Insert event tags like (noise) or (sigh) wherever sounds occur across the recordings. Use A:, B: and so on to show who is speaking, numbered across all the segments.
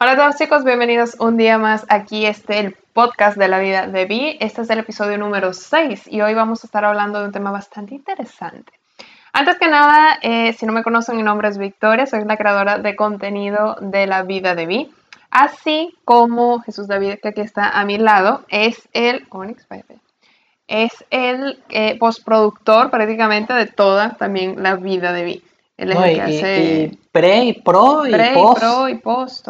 A: Hola a todos chicos, bienvenidos un día más aquí este el podcast de la vida de Vi. Este es el episodio número 6 y hoy vamos a estar hablando de un tema bastante interesante. Antes que nada, eh, si no me conocen, mi nombre es Victoria, soy la creadora de contenido de la vida de Vi. Así como Jesús David, que aquí está a mi lado, es el Onyx, es el eh, postproductor prácticamente de toda también la vida de Vi.
B: Él es el que hace pre y pro y
A: pre
B: post.
A: Y pro y post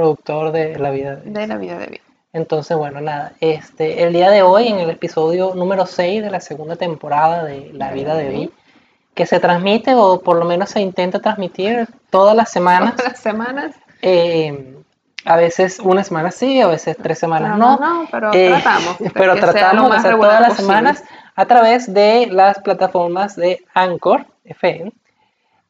B: productor de la vida
A: de, la vida de vida.
B: Entonces, bueno, nada, este, el día de hoy, en el episodio número 6 de la segunda temporada de La vida de Vi, que se transmite o por lo menos se intenta transmitir todas las semanas.
A: Todas las semanas.
B: Eh, a veces una semana sí, a veces tres semanas no.
A: No, pero eh, tratamos. (laughs)
B: pero tratamos de hacer todas las semanas a través de las plataformas de Anchor FM,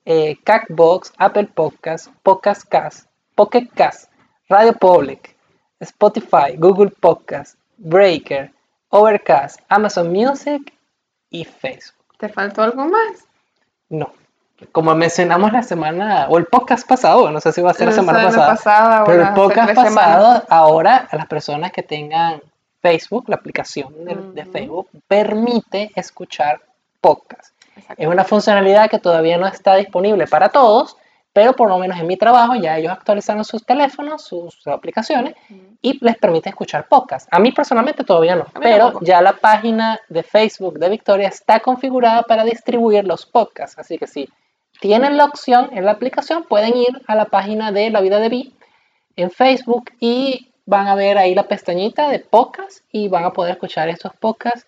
B: eh, Cacbox, Apple Podcasts, Podcast Cast, Pocket Cast, Radio Public, Spotify, Google Podcast, Breaker, Overcast, Amazon Music y Facebook.
A: ¿Te faltó algo más?
B: No. Como mencionamos la semana, o el podcast pasado, no sé si va a ser la semana pasada, pero el podcast pasado, ahora a las personas que tengan Facebook, la aplicación de, Facebook, permite escuchar podcast. Es una funcionalidad que todavía no está disponible para todos, pero por lo menos en mi trabajo ya ellos actualizaron sus teléfonos, sus aplicaciones y les permite escuchar podcast. A mí personalmente todavía no, pero ya la página de Facebook de Victoria está configurada para distribuir los podcasts, así que si tienen la opción en la aplicación pueden ir a la página de La Vida de Vi en Facebook y van a ver ahí la pestañita de podcast y van a poder escuchar estos podcasts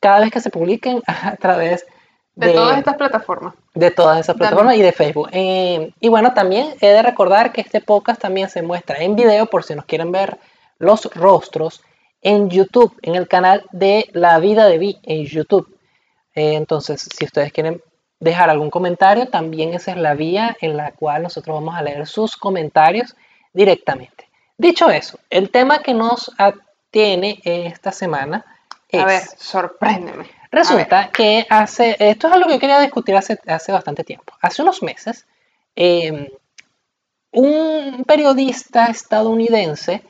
B: cada vez que se publiquen (laughs) a través de
A: de, todas estas plataformas.
B: De todas esas plataformas y de Facebook. Eh, y bueno, también he de recordar que este podcast también se muestra en video por si nos quieren ver los rostros en YouTube, en el canal de La Vida de Vi en YouTube. Eh, entonces, si ustedes quieren dejar algún comentario, también esa es la vía en la cual nosotros vamos a leer sus comentarios directamente. Dicho eso, el tema que nos atiene esta semana es...
A: A ver, sorpréndeme.
B: Resulta que hace, esto es algo que yo quería discutir hace, hace bastante tiempo. Hace unos meses, em, un periodista estadounidense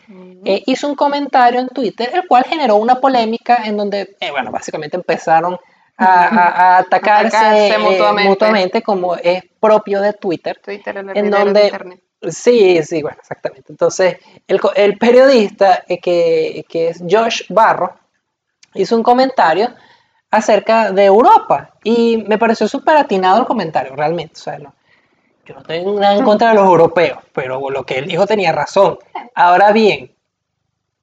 B: eh, hizo un comentario en Twitter, el cual generó una polémica en donde, eh, bueno, básicamente empezaron a, (laughs) atacarse, eh, mutuamente. como es propio de Twitter.
A: Twitter
B: en donde, Internet. Sí, sí, bueno, exactamente. Entonces, el, el periodista que, que es Josh Barro hizo un comentario acerca de Europa. Y me pareció súper atinado el comentario, realmente. O yo no tengo nada en contra de los europeos, pero lo que él dijo tenía razón. Ahora bien,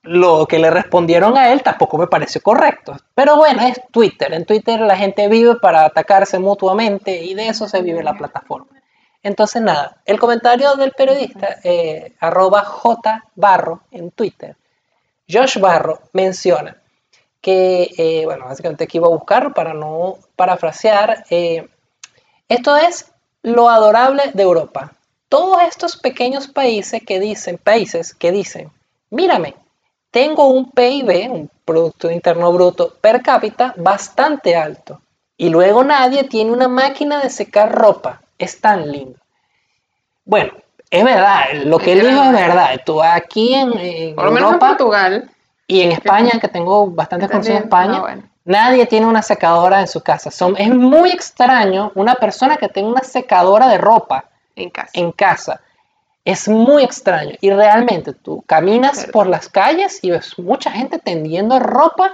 B: lo que le respondieron a él tampoco me pareció correcto. Pero bueno, es Twitter. En Twitter la gente vive para atacarse mutuamente y de eso se vive la plataforma. Entonces, nada, el comentario del periodista, eh, arroba J Barro en Twitter, Josh Barro menciona que, eh, bueno, básicamente aquí iba a buscar para no parafrasear. Eh, esto es lo adorable de Europa. Todos estos pequeños países que dicen, países que dicen, mírame, tengo un PIB, un Producto Interno Bruto per cápita, bastante alto. Y luego nadie tiene una máquina de secar ropa. Es tan lindo. Bueno, es verdad, lo que él dijo es verdad. Tú aquí en, en
A: Por lo menos en Portugal
B: y en España, que tengo bastante conocido en España, ah, nadie tiene una secadora en su casa. Son, es muy extraño una persona que tenga una secadora de ropa
A: en casa.
B: En casa. Es muy extraño. Y realmente tú caminas por las calles y ves mucha gente tendiendo ropa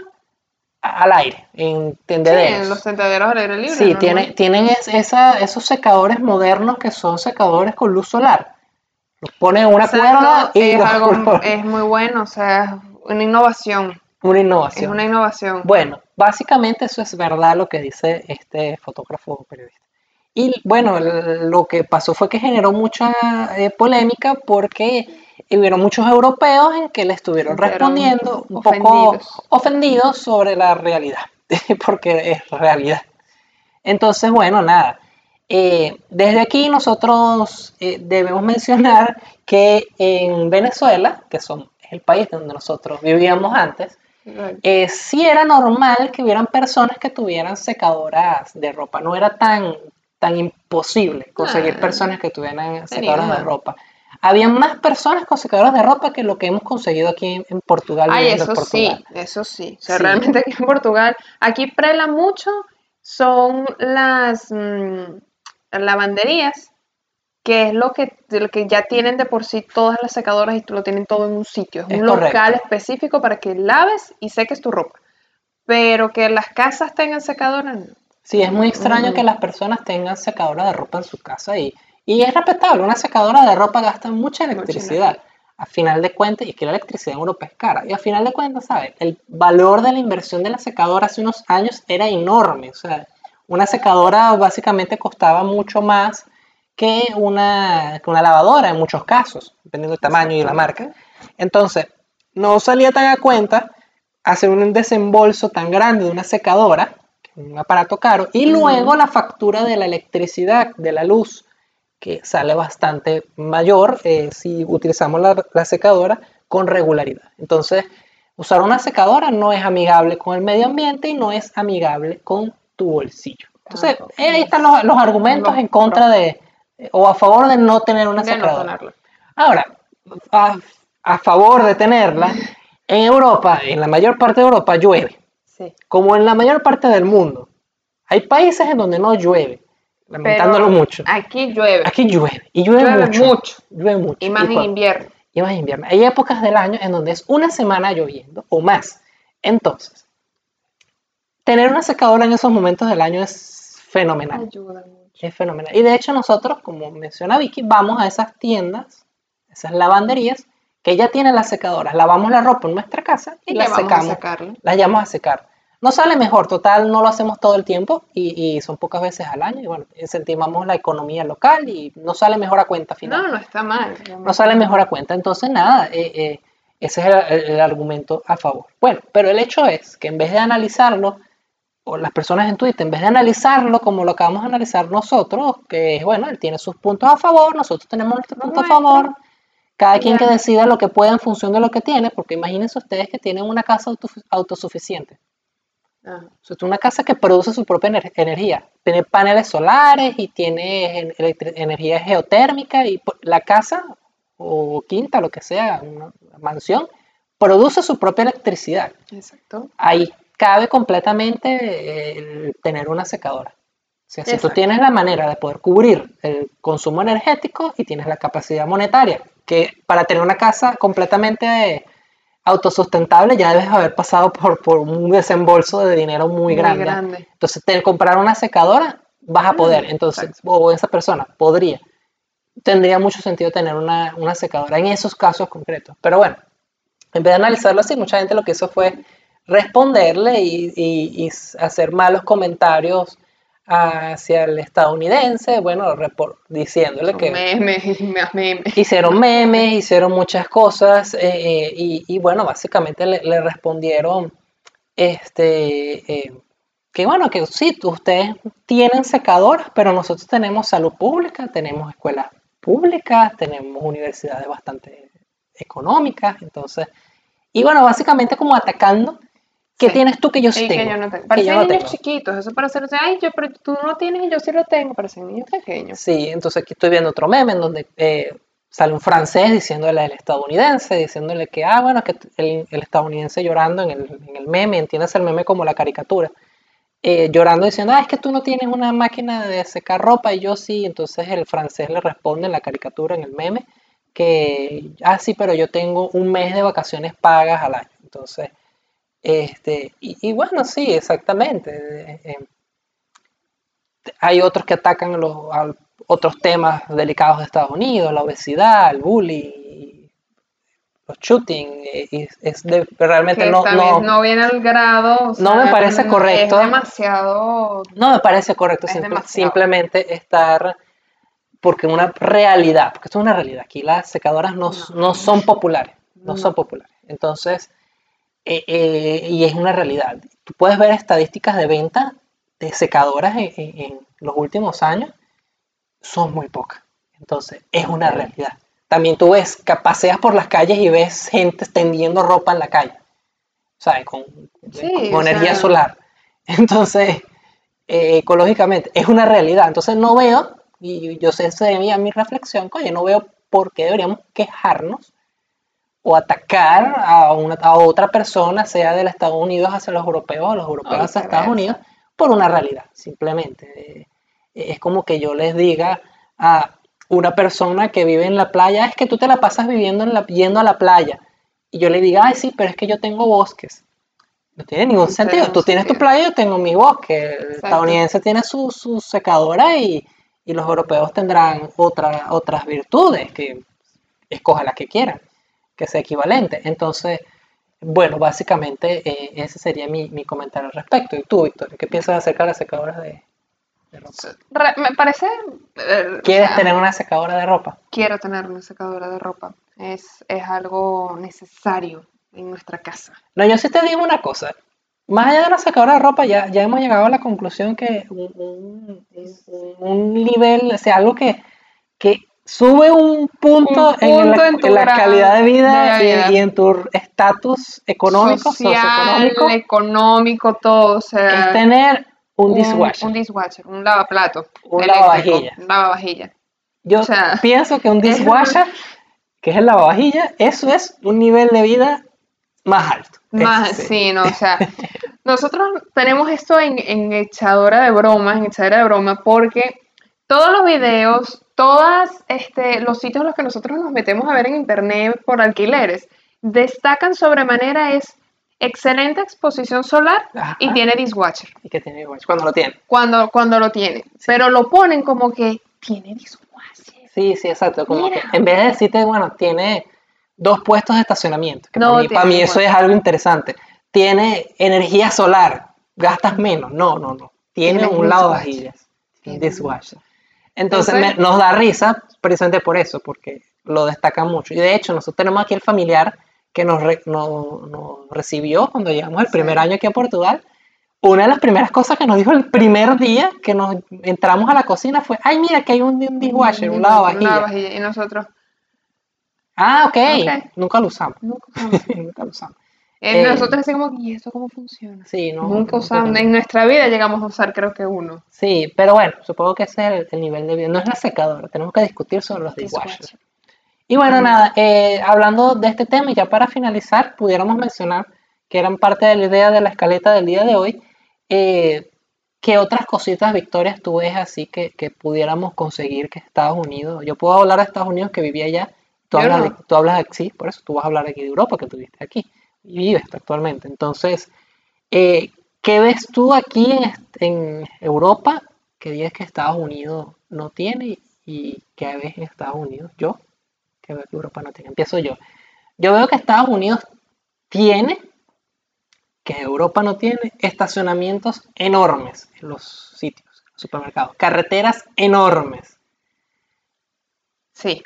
B: al aire, en tendederos. Sí,
A: en los tendederos al aire libre.
B: Sí, tienen esa, esos secadores modernos que son secadores con luz solar. Ponen una cuerda y
A: es, algo, (laughs) es muy bueno, o sea, una innovación.
B: Una innovación.
A: Es una innovación.
B: Bueno, básicamente eso es verdad lo que dice este fotógrafo periodista. Y bueno, lo que pasó fue que generó mucha eh, polémica porque hubieron muchos europeos en que le estuvieron respondiendo un poco ofendidos sobre la realidad, (laughs) porque es realidad. Entonces, bueno, nada. Eh, desde aquí nosotros eh, debemos mencionar que en Venezuela, que son el país donde nosotros vivíamos antes, eh, sí era normal que hubieran personas que tuvieran secadoras de ropa. No era tan, tan imposible conseguir personas que tuvieran secadoras de ropa. había más personas con secadoras de ropa que lo que hemos conseguido aquí en, Portugal.
A: Ay, eso sí, eso sí. O sea,
B: Sí.
A: realmente aquí en Portugal, aquí prela mucho son las mm, lavanderías, que es lo que, lo que ya tienen de por sí todas las secadoras y lo tienen todo en un sitio. Es,
B: Es
A: un
B: correcto.
A: local específico para que laves y seques tu ropa. Pero que las casas tengan secadoras, no.
B: Sí, es muy extraño que las personas tengan secadora de ropa en su casa y, y es respetable. Una secadora de ropa gasta mucha electricidad. A final de cuentas, y es que la electricidad en Europa es cara. Y a final de cuentas, ¿sabes? El valor de la inversión de la secadora hace unos años era enorme. O sea, una secadora básicamente costaba mucho más que una, que una lavadora en muchos casos, dependiendo del tamaño y la marca. Entonces, no salía tan a cuenta hacer un desembolso tan grande de una secadora, un aparato caro, y luego la factura de la electricidad, de la luz, que sale bastante mayor eh, si utilizamos la, la secadora con regularidad. Entonces, usar una secadora no es amigable con el medio ambiente y no es amigable con tu bolsillo. Entonces, eh, ahí están los, los argumentos
A: Los
B: en contra de, o a favor de no tener una
A: De no
B: secadora.
A: tenerlo.
B: Ahora, a, a favor de tenerla, en Europa, en la mayor parte de Europa llueve,
A: Sí.
B: como en la mayor parte del mundo. Hay países en donde no llueve, lamentándolo
A: Pero
B: mucho.
A: Aquí llueve.
B: Aquí llueve, y llueve,
A: Llueve
B: mucho,
A: mucho.
B: Llueve mucho.
A: Y más en
B: cuando-
A: invierno.
B: y más en invierno. Hay épocas del año en donde es una semana lloviendo o más. Entonces, tener una secadora en esos momentos del año es fenomenal.
A: Ayuda mucho.
B: Es fenomenal. Y de hecho nosotros, como menciona Vicky, vamos a esas tiendas, esas lavanderías, que ya tienen las secadoras. Lavamos la ropa en nuestra casa y,
A: Y
B: la secamos. Las llevamos a secar. No sale mejor, total, no lo hacemos todo el tiempo y, y son pocas veces al año. Y bueno, incentivamos la economía local y no sale mejor a cuenta final.
A: No, no está mal.
B: No sale mejor a cuenta. Entonces, nada, eh, eh, ese es el, el- el argumento a favor. Bueno, pero el hecho es que en vez de analizarlo, o las personas en Twitter, en vez de analizarlo como lo acabamos de analizar nosotros, que es, bueno, él tiene sus puntos a favor, nosotros tenemos nuestros puntos a favor, cada quien que decida lo que pueda en función de lo que tiene, porque imagínense ustedes que tienen una casa auto- autosuficiente.
A: Ajá.
B: O sea, una casa que produce su propia ener- energía. Tiene paneles solares y tiene energía geotérmica y la casa o quinta, lo que sea, una mansión, produce su propia electricidad.
A: Exacto.
B: Ahí cabe completamente eh, el tener una secadora. O sea, si tú tienes la manera de poder cubrir el consumo energético y tienes la capacidad monetaria, que para tener una casa completamente autosustentable ya debes haber pasado por, por un desembolso de dinero muy,
A: Muy
B: grande.
A: grande.
B: Entonces, te, comprar una secadora vas a
A: Mm,
B: poder. Entonces,
A: exacto.
B: o esa persona podría. Tendría mucho sentido tener una, una secadora en esos casos concretos. Pero bueno, en vez de analizarlo así, mucha gente lo que hizo fue responderle y, y- y hacer malos comentarios hacia el estadounidense, bueno, diciéndole que
A: Memes (laughs) memes.
B: hicieron memes, hicieron muchas cosas eh, eh, y, y, bueno, básicamente le, le respondieron este, eh, que bueno, que sí, ustedes tienen secadoras, pero nosotros tenemos salud pública, tenemos escuelas públicas, tenemos universidades bastante económicas, entonces, y bueno, básicamente como atacando, ¿qué
A: Sí.
B: tienes tú que yo sí
A: Y que
B: tengo?
A: yo no tengo. Parecen
B: no
A: niños
B: tengo.
A: chiquitos, eso para hacer, ay, yo, pero tú no tienes y yo sí lo tengo, parecen niños pequeños.
B: Sí, entonces aquí estoy viendo otro meme en donde eh, sale un francés diciéndole al estadounidense, diciéndole que, ah, bueno, que el, el estadounidense llorando en el, en el meme, entiendes el meme como la caricatura, eh, llorando diciendo, ah, es que tú no tienes una máquina de secar ropa y yo sí, entonces el francés le responde en la caricatura, en el meme, que, ah, sí, pero yo tengo un mes de vacaciones pagas al año, entonces, este, y, y bueno, sí, exactamente. eh, eh, hay otros que atacan a los, a otros temas delicados de Estados Unidos, la obesidad, el bullying, los shooting, eh, y es de, realmente
A: Que
B: no, no,
A: no viene al grado. o
B: No me parece correcto.
A: Es demasiado.
B: no me parece correcto
A: Es
B: simple-
A: demasiado.
B: simplemente estar, porque una realidad, porque esto es una realidad, aquí las secadoras no,
A: No.
B: no son populares, no,
A: No.
B: son populares. Entonces, eh, eh, y es una realidad. Tú puedes ver estadísticas de venta de secadoras en, en- en los últimos años, son muy pocas. Entonces, es una realidad. También tú ves, paseas por las calles y ves gente extendiendo ropa en la calle, ¿sabes? Con,
A: Sí,
B: con energía
A: sea-
B: solar. (laughs) Entonces, eh, ecológicamente, es una realidad. Entonces, no veo, y yo sé, esa es mi, mi reflexión, oye, no veo por qué deberíamos quejarnos o atacar a, una, a otra persona, sea de los Estados Unidos hacia los europeos o los europeos hacia Estados Unidos, por una realidad, simplemente. Eh, es como que yo les diga a una persona que vive en la playa, es que tú te la pasas viviendo en la, yendo a la playa. Y yo le diga, ay, sí, pero es que yo tengo bosques. No tiene ningún sentido. Tú tienes tu playa, yo tengo mi bosque. El estadounidense tiene su, su secadora y, y, los europeos tendrán otra, otras virtudes, que escoja las que quieran, que sea equivalente. Entonces, bueno, básicamente eh, ese sería mi, mi, comentario al respecto. ¿Y tú, Victoria, qué piensas acerca de las secadoras de,
A: ropa? me parece...
B: Eh, ¿Quieres tener una secadora de ropa?
A: Quiero tener una secadora de ropa. Es, es algo necesario en nuestra casa.
B: No, yo sí te digo una cosa. Más allá de la secadora de ropa, ya, ya hemos llegado a la conclusión que un, un, nivel, o sea, algo que, que sube un punto, en, la, calidad de vida, Y, en tu estatus económico,
A: Social, socioeconómico, económico, todo. O sea,
B: es tener un dishwasher.
A: Un, dishwasher, un lavaplato.
B: Un lavavajilla.
A: Un lavavajilla.
B: Yo pienso que un dishwasher, que es el lavavajilla, eso es un nivel de vida más alto.
A: Más, sí, no, o sea, (laughs) nosotros tenemos esto en, en echadora de bromas, en echadora de broma, porque todos los videos, todos este, los sitios en los que nosotros nos metemos a ver en internet por alquileres, destacan sobremanera es excelente exposición solar y tiene dishwasher.
B: ¿Y qué tiene dishwasher? Cuando lo tiene.
A: Cuando, cuando lo tiene. Pero lo ponen como que tiene dishwasher.
B: Sí, sí, exacto. Como que en vez de decirte, bueno, tiene dos puestos de estacionamiento. Que para, mí, eso es algo interesante. Tiene energía solar, gastas menos. No, no, no. Tiene, un lado vajillas, un dishwasher. Entonces, nos da risa precisamente por eso, porque lo destaca mucho. Y de hecho, nosotros tenemos aquí el familiar que nos, nos, recibió cuando llegamos el primer año aquí a Portugal. Una de las primeras cosas que nos dijo el primer día que nos entramos a la cocina fue, ay, mira que hay un, dishwasher, un, lavavajillas.
A: Y nosotros,
B: Ah, ok. Nunca lo usamos. Nunca,
A: lo (laughs) usamos. Eh, eh, nosotros decimos, ¿y esto cómo funciona? Sí, no, Nunca usamos. En nuestra vida llegamos a usar, creo que uno.
B: Sí, pero bueno, supongo que ese es el, nivel de vida. No es la secadora, tenemos que discutir sobre los dishwashers. Y bueno, nada, eh, hablando de este tema, y ya para finalizar, pudiéramos mencionar que eran parte de la idea de la escaleta del día de hoy. ¿Qué otras cositas, Victorias, tú ves así que, que pudiéramos conseguir que Estados Unidos? Yo puedo hablar de Estados Unidos que vivía allá Tú hablas, de, tú hablas aquí, por eso tú vas a hablar aquí de Europa, que tuviste aquí y vives actualmente. Entonces, eh, ¿qué ves tú aquí en, Europa que dices que Estados Unidos no tiene y qué ves en Estados Unidos? Yo, que veo que Europa no tiene. Empiezo yo. Yo veo que Estados Unidos tiene, que Europa no tiene, estacionamientos enormes en los sitios, supermercados, carreteras enormes
A: Sí,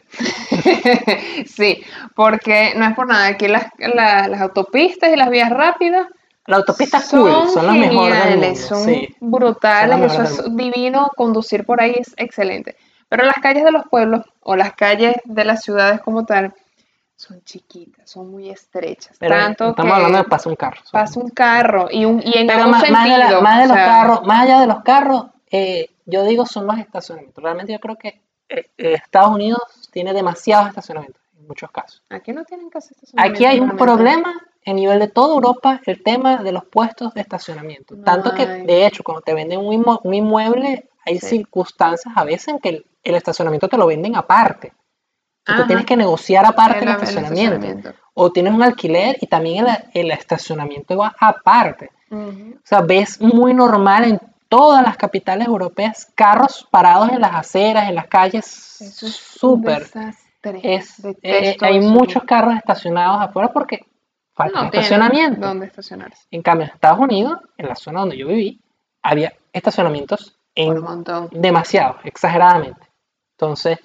A: (laughs) sí, porque no es por nada, aquí las, las autopistas y las vías rápidas
B: la autopista son son las mejores
A: son brutales, eso es divino, conducir por ahí es excelente. Pero las calles de los pueblos o las calles de las ciudades como tal son chiquitas, son muy estrechas.
B: Tanto estamos hablando de pasa un carro.
A: Pasa un carro y, un, y en
B: Pero más, sentido, más, de los carros, más allá de los carros, eh, yo digo son los estacionamientos. Realmente yo creo que eh, eh, Estados Unidos tiene demasiados estacionamientos en muchos casos.
A: Aquí no tienen casi
B: estacionamiento. Aquí hay un problema a nivel de toda Europa el tema de los puestos de estacionamiento. Tanto que, de hecho, cuando te venden un, inmueble, hay circunstancias a veces en que el, estacionamiento te lo venden aparte. Tú tienes que negociar aparte el, estacionamiento. O tienes un alquiler y también el, estacionamiento va aparte. O sea, ves muy normal en todas las capitales europeas carros parados en las aceras, en las calles. súper. Es, eh, hay muchos carros estacionados afuera porque falta estacionamiento.
A: ¿Dónde estacionarse?
B: En cambio, en Estados Unidos, en la zona donde yo viví, había estacionamientos en demasiado, exageradamente. Entonces,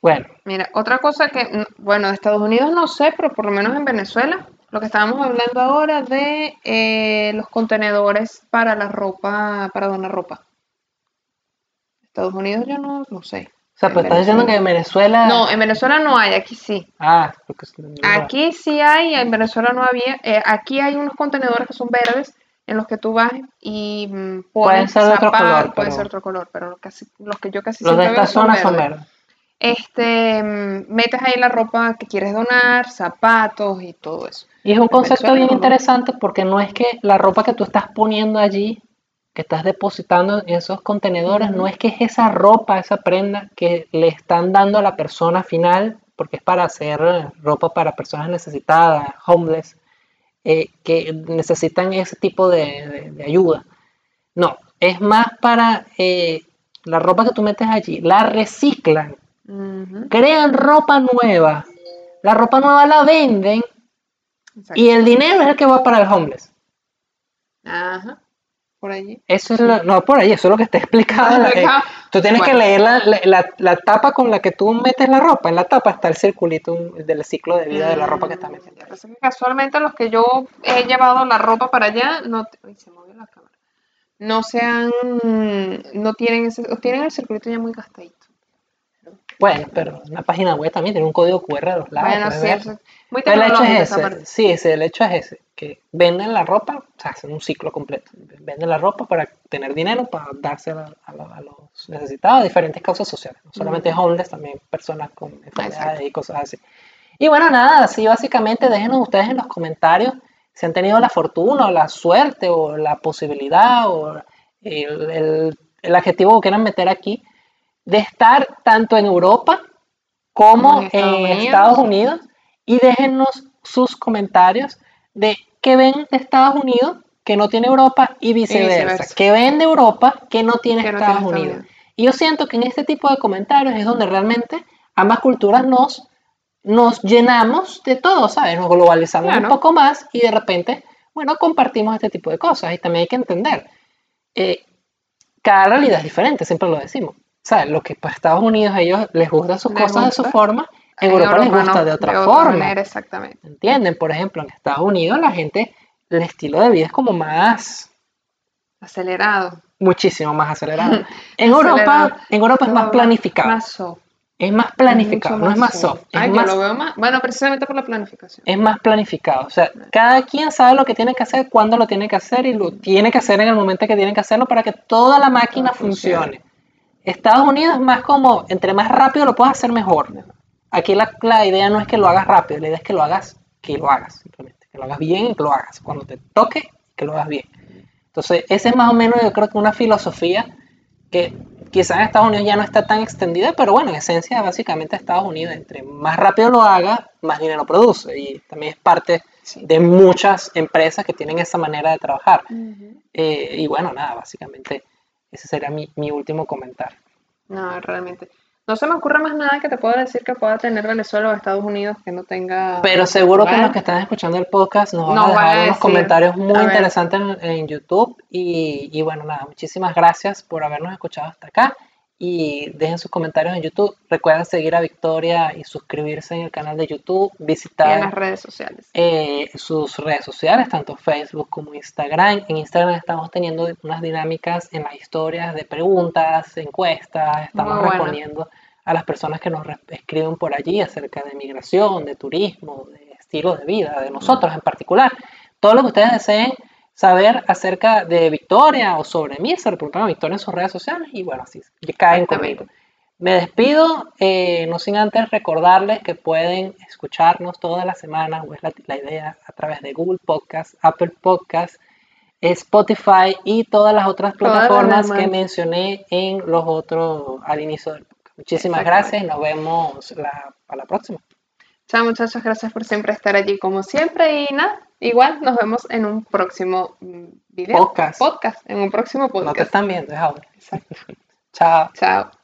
B: bueno.
A: Mira, otra cosa que, bueno, de Estados Unidos no sé, pero por lo menos en Venezuela lo que estábamos hablando ahora de eh, los contenedores para la ropa, para donar ropa. Estados Unidos yo no, no sé.
B: O sea, pero estás diciendo que en Venezuela...
A: No, en Venezuela no hay, aquí sí.
B: Ah, porque...
A: Aquí sí hay, en Venezuela no había. Eh, aquí hay unos contenedores que son verdes en los que tú vas y mm,
B: pueden ser de otro color.
A: Pueden ser otro color, pero casi, los que yo casi
B: Los de esta zona son verdes.
A: este, mm, metes ahí la ropa que quieres donar, zapatos y todo eso.
B: Y es un concepto bien interesante porque no es que la ropa que tú estás poniendo allí, que estás depositando en esos contenedores, no es que es esa ropa, esa prenda que le están dando a la persona final, porque es para hacer eh, ropa para personas necesitadas, homeless, eh, que necesitan ese tipo de, de- de ayuda. No, es más para eh, la ropa que tú metes allí, la reciclan, crean ropa nueva, la ropa nueva la venden
A: exacto.
B: y el dinero es el que va para el homeless.
A: Ajá, por allí.
B: Eso es lo, no por ahí, eso es lo que está explicado. eh, tú tienes que leer la, la- la- la tapa con la que tú metes la ropa. En la tapa está el circulito del ciclo de vida de la ropa que estás
A: Mm,
B: metiendo.
A: lo que pasa es que casualmente los que yo he llevado la ropa para allá, no, uy, se movió la cámara. No se han, no tienen ese, tienen el circuito ya muy gastadito.
B: Bueno, pero una página web también tiene un código QR a los lados.
A: bueno, sí, eso es muy
B: Pero el hecho es ese, sí, ese, el hecho es ese, que venden la ropa, o sea, hacen un ciclo completo. Venden la ropa para tener dinero, para dársela a, lo- a los necesitados, diferentes causas sociales. No solamente homeless, también personas con enfermedades
A: Exacto.
B: y cosas así. Y bueno, nada, así básicamente déjenos ustedes en los comentarios si han tenido la fortuna o la suerte o la posibilidad o el, el- el adjetivo que quieran meter aquí de estar tanto en Europa como
A: En Estados
B: en
A: Unidos.
B: Estados Unidos y déjennos sus comentarios de qué ven de Estados Unidos que no tiene Europa y viceversa,
A: viceversa.
B: que ven de Europa que no tiene
A: Que no
B: Estados
A: tiene
B: Unidos.
A: Unidos.
B: Y yo siento que en este tipo de comentarios es donde realmente ambas culturas nos, nos llenamos de todo, ¿sabes? Nos globalizamos
A: Claro.
B: un poco más y de repente, bueno, compartimos este tipo de cosas. Y también hay que entender, eh, cada realidad es diferente, siempre lo decimos. ¿Sabes? Lo que para Estados Unidos a ellos les gustan sus
A: Les
B: cosas de su forma, en Europa, les gusta
A: no,
B: de otra forma.
A: manera, exactamente.
B: ¿Entienden? Por ejemplo, en Estados Unidos la gente, el estilo de vida es como más,
A: Acelerado.
B: muchísimo más acelerado. (laughs) En
A: Acelerado.
B: Europa, en Europa es más planificado.
A: Más soft.
B: Es más planificado, no es más soft. Es
A: Ay, yo
B: más,
A: lo veo más. Bueno, precisamente por la planificación.
B: es más planificado. O sea, cada quien sabe lo que tiene que hacer, cuándo lo tiene que hacer y lo tiene que hacer en el momento que tiene que hacerlo para que toda la máquina
A: Todo funcione.
B: funcione. Estados Unidos es más como, entre más rápido lo puedas hacer mejor. Aquí la, la idea no es que lo hagas rápido, la idea es que lo hagas, que lo hagas, simplemente. Que lo hagas bien y que lo hagas. Cuando te toque, que lo hagas bien. Entonces, esa es más o menos, yo creo que una filosofía que quizás en Estados Unidos ya no está tan extendida, pero bueno, en esencia, básicamente Estados Unidos, entre más rápido lo haga, más dinero produce. Y también es parte
A: Sí.
B: de muchas empresas que tienen esa manera de trabajar. Eh, y bueno, nada, básicamente ese sería mi, mi último comentario.
A: No, realmente. No se me ocurre más nada que te pueda decir que pueda tener Venezuela o Estados Unidos que no tenga.
B: Pero seguro que los que están escuchando el podcast nos van a dejar unos
A: decir,
B: comentarios muy
A: a
B: interesantes en, en YouTube. Y, y bueno, nada, muchísimas gracias por habernos escuchado hasta acá. Y dejen sus comentarios en YouTube. Recuerden seguir a Victoria y suscribirse en el canal de YouTube.
A: y en
B: Visitar
A: las redes sociales.
B: eh, sus redes sociales, tanto Facebook como Instagram. En Instagram estamos teniendo unas dinámicas en las historias de preguntas, encuestas, estamos
A: Muy buena.
B: respondiendo a las personas que nos escriben por allí acerca de migración, de turismo, de estilo de vida, de nosotros en particular. Todo lo que ustedes deseen saber acerca de Victoria o sobre mí, se preguntan a Victoria en sus redes sociales y bueno, así caen conmigo. Me despido, eh, no sin antes recordarles que pueden escucharnos todas las semanas, o es la, la idea, a través de Google Podcast, Apple Podcast, Spotify y todas las otras
A: las
B: plataformas que mencioné en los otros al inicio del podcast. Muchísimas gracias y nos vemos la, a la próxima.
A: Chao muchachos, gracias por siempre estar allí como siempre y nada, igual nos vemos en un próximo mm, video.
B: Podcast.
A: Podcast, en un próximo
B: No te
A: podcast.
B: están viendo, es ahora.
A: Exacto.
B: Chao.
A: Chao.